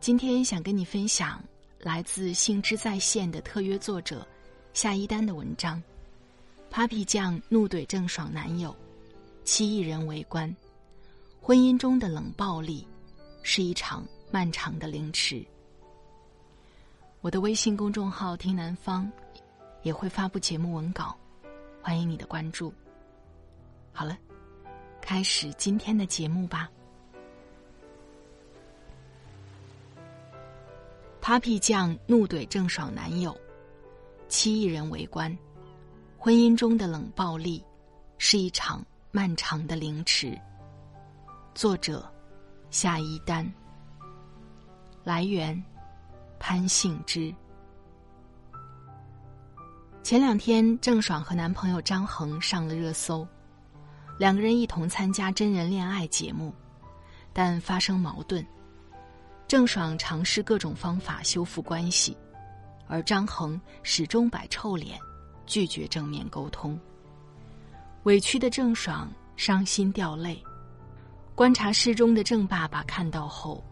今天想跟你分享来自兴之在线的特约作者夏一丹的文章：Papi 酱怒怼郑爽男友，七亿人围观，婚姻中的冷暴力是一场漫长的凌迟。我的微信公众号“听南方”也会发布节目文稿，欢迎你的关注。好了，开始今天的节目吧。Papi 酱怒怼郑爽男友，七亿人围观，婚姻中的冷暴力是一场漫长的凌迟。作者：夏一丹。来源：潘幸之。前两天，郑爽和男朋友张恒上了热搜，两个人一同参加真人恋爱节目，但发生矛盾。郑爽尝试各种方法修复关系，而张恒始终摆臭脸，拒绝正面沟通。委屈的郑爽伤心掉泪，观察室中的郑爸爸看到后，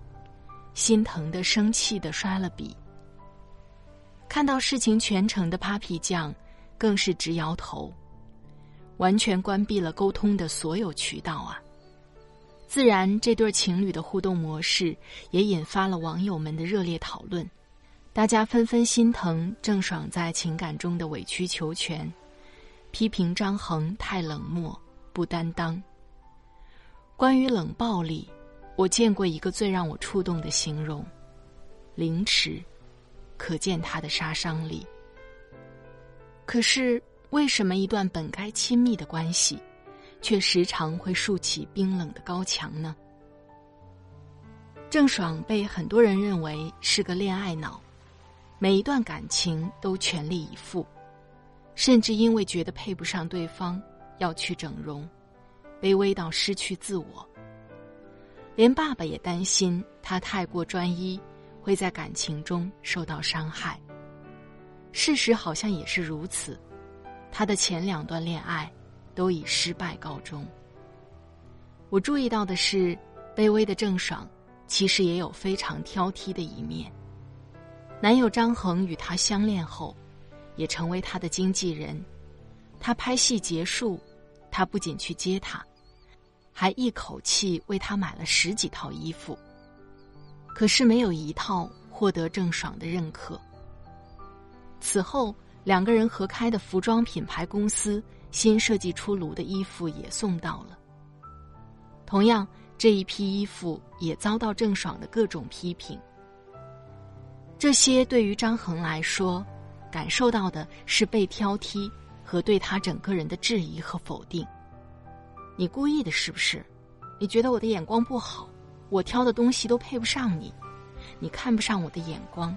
心疼的、生气的摔了笔。看到事情全程的 Papi 酱，更是直摇头，完全关闭了沟通的所有渠道啊！自然，这对情侣的互动模式也引发了网友们的热烈讨论。大家纷纷心疼郑爽在情感中的委曲求全，批评张恒太冷漠、不担当。关于冷暴力，我见过一个最让我触动的形容：凌迟，可见它的杀伤力。可是，为什么一段本该亲密的关系？却时常会竖起冰冷的高墙呢。郑爽被很多人认为是个恋爱脑，每一段感情都全力以赴，甚至因为觉得配不上对方要去整容，卑微到失去自我。连爸爸也担心他太过专一，会在感情中受到伤害。事实好像也是如此，他的前两段恋爱。都以失败告终。我注意到的是，卑微的郑爽其实也有非常挑剔的一面。男友张恒与她相恋后，也成为她的经纪人。他拍戏结束，他不仅去接她，还一口气为她买了十几套衣服。可是没有一套获得郑爽的认可。此后，两个人合开的服装品牌公司。新设计出炉的衣服也送到了。同样，这一批衣服也遭到郑爽的各种批评。这些对于张恒来说，感受到的是被挑剔和对他整个人的质疑和否定。你故意的，是不是？你觉得我的眼光不好，我挑的东西都配不上你，你看不上我的眼光。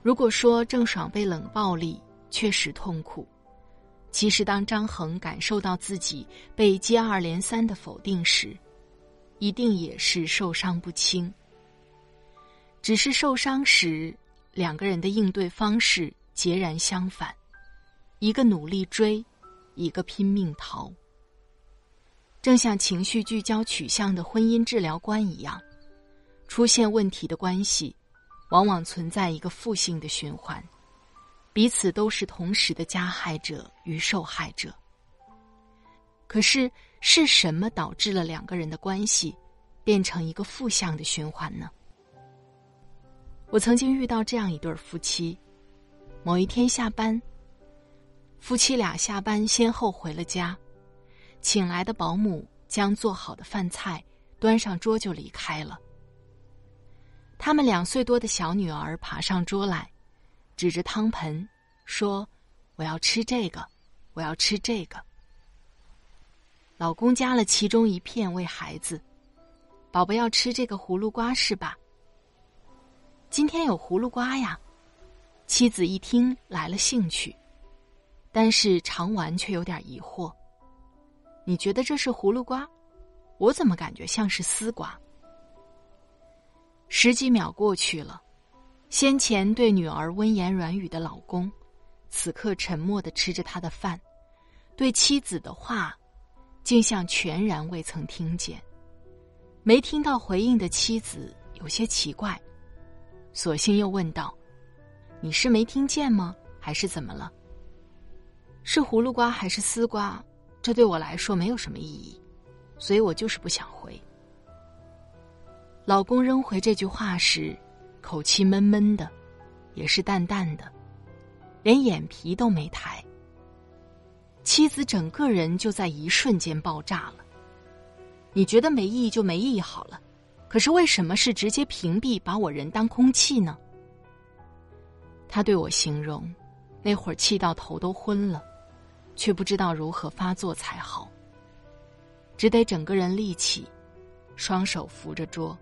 如果说郑爽被冷暴力，确实痛苦。其实，当张恒感受到自己被接二连三的否定时，一定也是受伤不轻。只是受伤时，两个人的应对方式截然相反：一个努力追，一个拼命逃。正像情绪聚焦取向的婚姻治疗观一样，出现问题的关系，往往存在一个负性的循环。彼此都是同时的加害者与受害者。可是，是什么导致了两个人的关系变成一个负向的循环呢？我曾经遇到这样一对夫妻，某一天下班，夫妻俩下班先后回了家，请来的保姆将做好的饭菜端上桌就离开了。他们两岁多的小女儿爬上桌来，指着汤盆说：“我要吃这个，我要吃这个。”老公夹了其中一片喂孩子：“宝宝要吃这个葫芦瓜是吧？”今天有葫芦瓜呀。妻子一听来了兴趣，但是尝完却有点疑惑：“你觉得这是葫芦瓜？我怎么感觉像是丝瓜？”十几秒过去了，先前对女儿温言软语的老公，此刻沉默的吃着他的饭，对妻子的话，竟像全然未曾听见。没听到回应的妻子有些奇怪，索性又问道：“你是没听见吗？还是怎么了？是葫芦瓜还是丝瓜？这对我来说没有什么意义，所以我就是不想回。”老公扔回这句话时，口气闷闷的，也是淡淡的，连眼皮都没抬。妻子整个人就在一瞬间爆炸了。你觉得没意义就没意义好了，可是为什么是直接屏蔽，把我人当空气呢？他对我形容，那会儿气到头都昏了，却不知道如何发作才好，只得整个人立起，双手扶着桌。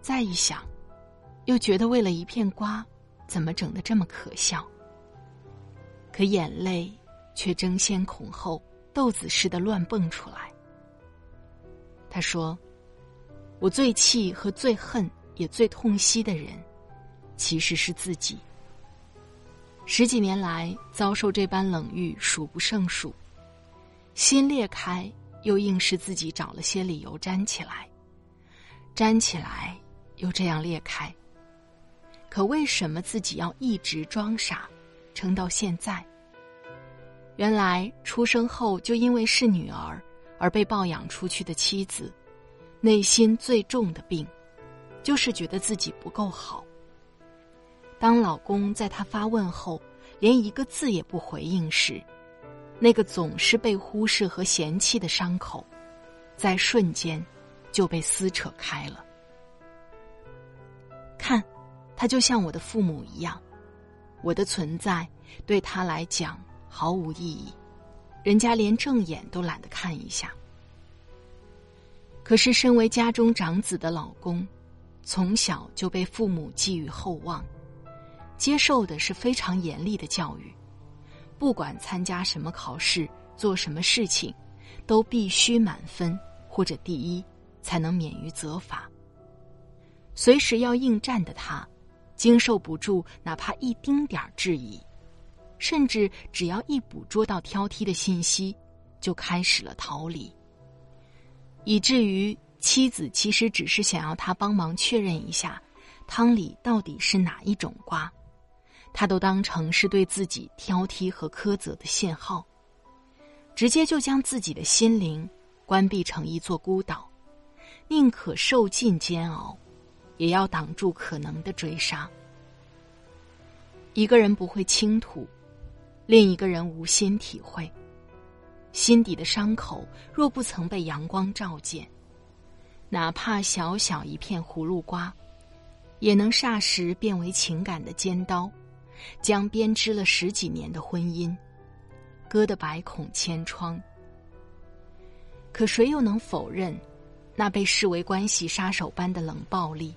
再一想，又觉得为了一片瓜，怎么整的这么可笑？可眼泪却争先恐后，豆子似的乱蹦出来。他说：“我最气和最恨也最痛惜的人，其实是自己。十几年来遭受这般冷遇数不胜数，心裂开，又硬是自己找了些理由粘起来，粘起来。”又这样裂开。可为什么自己要一直装傻，撑到现在？原来出生后就因为是女儿而被抱养出去的妻子，内心最重的病，就是觉得自己不够好。当老公在她发问后连一个字也不回应时，那个总是被忽视和嫌弃的伤口，在瞬间就被撕扯开了。他就像我的父母一样，我的存在对他来讲毫无意义，人家连正眼都懒得看一下。可是，身为家中长子的老公，从小就被父母寄予厚望，接受的是非常严厉的教育，不管参加什么考试、做什么事情，都必须满分或者第一，才能免于责罚。随时要应战的他，经受不住哪怕一丁点儿质疑，甚至只要一捕捉到挑剔的信息，就开始了逃离。以至于妻子其实只是想要他帮忙确认一下，汤里到底是哪一种瓜，他都当成是对自己挑剔和苛责的信号，直接就将自己的心灵关闭成一座孤岛，宁可受尽煎熬。也要挡住可能的追杀。一个人不会倾吐，另一个人无心体会。心底的伤口若不曾被阳光照见，哪怕小小一片葫芦瓜，也能霎时变为情感的尖刀，将编织了十几年的婚姻割得百孔千疮。可谁又能否认，那被视为关系杀手般的冷暴力？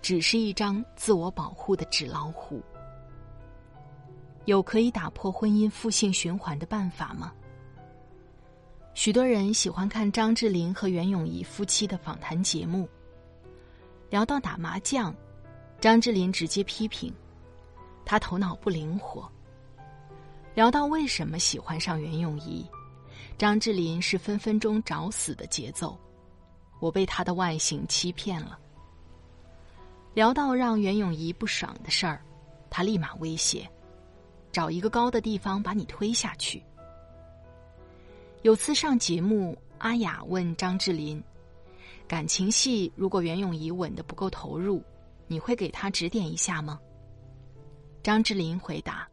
只是一张自我保护的纸老虎。有可以打破婚姻负性循环的办法吗？许多人喜欢看张智霖和袁咏仪夫妻的访谈节目。聊到打麻将，张智霖直接批评他头脑不灵活。聊到为什么喜欢上袁咏仪，张智霖是分分钟找死的节奏。我被他的外形欺骗了。聊到让袁咏仪不爽的事儿，他立马威胁：“找一个高的地方把你推下去。”有次上节目，阿雅问张智霖：“感情戏如果袁咏仪吻的不够投入，你会给他指点一下吗？张智霖回答：“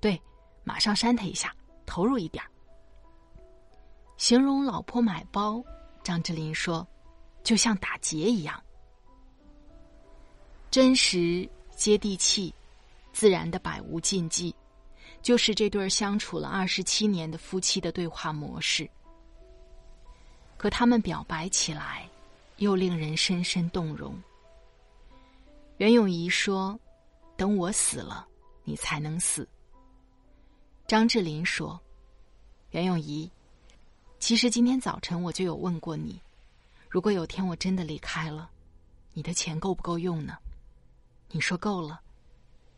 对，马上扇他一下，投入一点形容老婆买包，张智霖说：“就像打劫一样，真实接地气，自然的百无禁忌，就是这对相处了二十七年的夫妻的对话模式。可他们表白起来，又令人深深动容。”袁咏仪说：“等我死了，你才能死。”张智霖说：“袁咏仪，其实今天早晨我就有问过你，如果有天我真的离开了，你的钱够不够用呢？你说够了，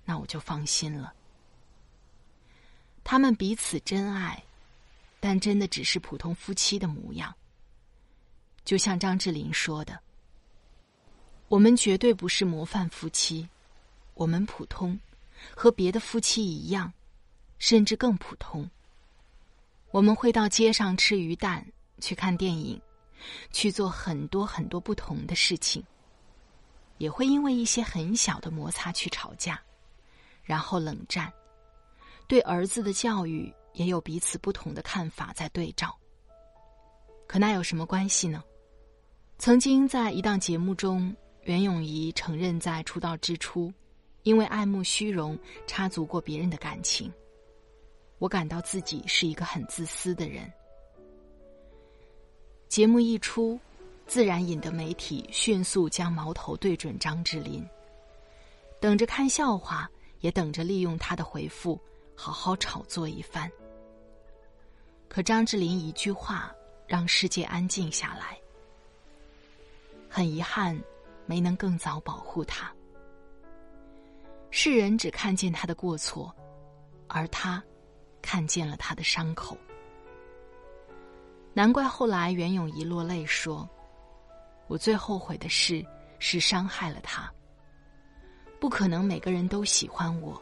那我就放心了。”他们彼此真爱，但真的只是普通夫妻的模样。就像张智霖说的。我们绝对不是模范夫妻，我们普通，和别的夫妻一样，甚至更普通。我们会到街上吃鱼蛋，去看电影，去做很多很多不同的事情，也会因为一些很小的摩擦去吵架，然后冷战。对儿子的教育也有彼此不同的看法在对照。可那有什么关系呢？曾经在一档节目中。袁咏仪承认，在出道之初，因为爱慕虚荣，插足过别人的感情。我感到自己是一个很自私的人。节目一出，自然引得媒体迅速将矛头对准张智霖，等着看笑话，也等着利用他的回复好好炒作一番。可张智霖一句话，让世界安静下来。很遗憾。没能更早保护他，世人只看见他的过错，而他看见了他的伤口。难怪后来袁咏仪落泪说：“我最后悔的事是伤害了他。不可能每个人都喜欢我，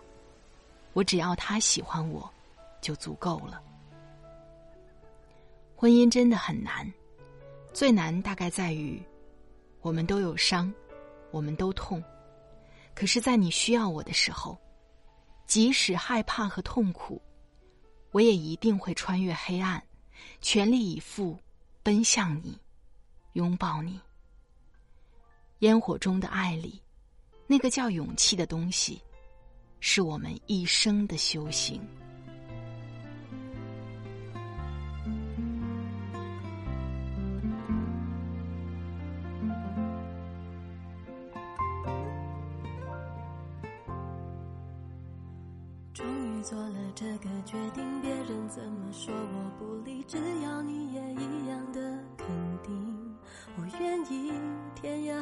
我只要他喜欢我，就足够了。婚姻真的很难，最难大概在于。”我们都有伤，我们都痛，可是，在你需要我的时候，即使害怕和痛苦，我也一定会穿越黑暗，全力以赴奔向你，拥抱你。烟火中的爱里，那个叫勇气的东西，是我们一生的修行。终于做了这个决定，别人怎么说我不理，只要你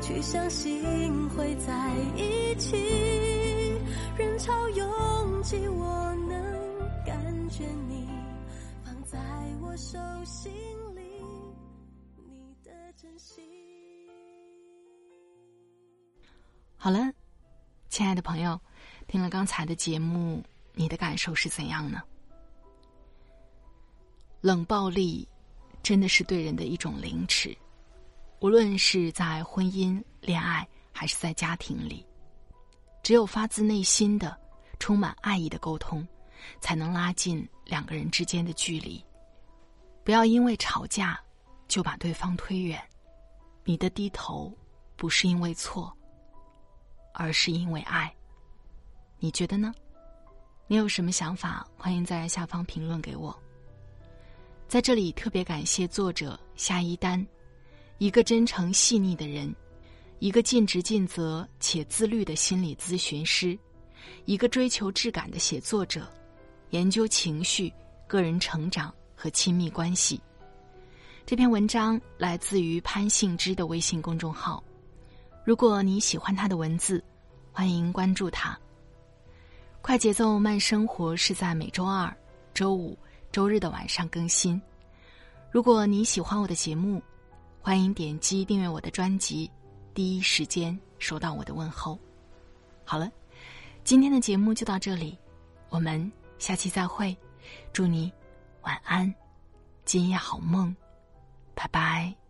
去相信会在一起，人潮拥挤，我能感觉你放在我手心里，你的真心。好了，亲爱的朋友，听了刚才的节目，你的感受是怎样呢？冷暴力真的是对人的一种凌迟。无论是在婚姻、恋爱，还是在家庭里，只有发自内心的、充满爱意的沟通，才能拉近两个人之间的距离。不要因为吵架就把对方推远。你的低头不是因为错，而是因为爱。你觉得呢？你有什么想法？欢迎在下方评论给我。在这里特别感谢作者夏一丹。一个真诚细腻的人，一个尽职尽责且自律的心理咨询师，一个追求质感的写作者，研究情绪、个人成长和亲密关系。这篇文章来自于潘幸之的微信公众号。如果你喜欢他的文字，欢迎关注他。快节奏慢生活是在每周二、周五、周日的晚上更新。如果你喜欢我的节目，欢迎点击订阅我的专辑，第一时间收到我的问候。好了，今天的节目就到这里，我们下期再会。祝你晚安，今夜好梦。拜拜。